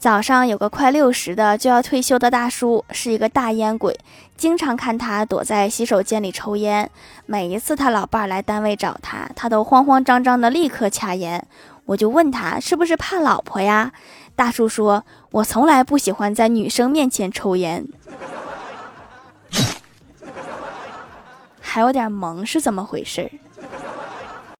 早上有个快六十的就要退休的大叔，是一个大烟鬼，经常看他躲在洗手间里抽烟。每一次他老伴儿来单位找他，他都慌慌张张的立刻掐烟。我就问他是不是怕老婆呀？大叔说：“我从来不喜欢在女生面前抽烟。”还有点萌是怎么回事？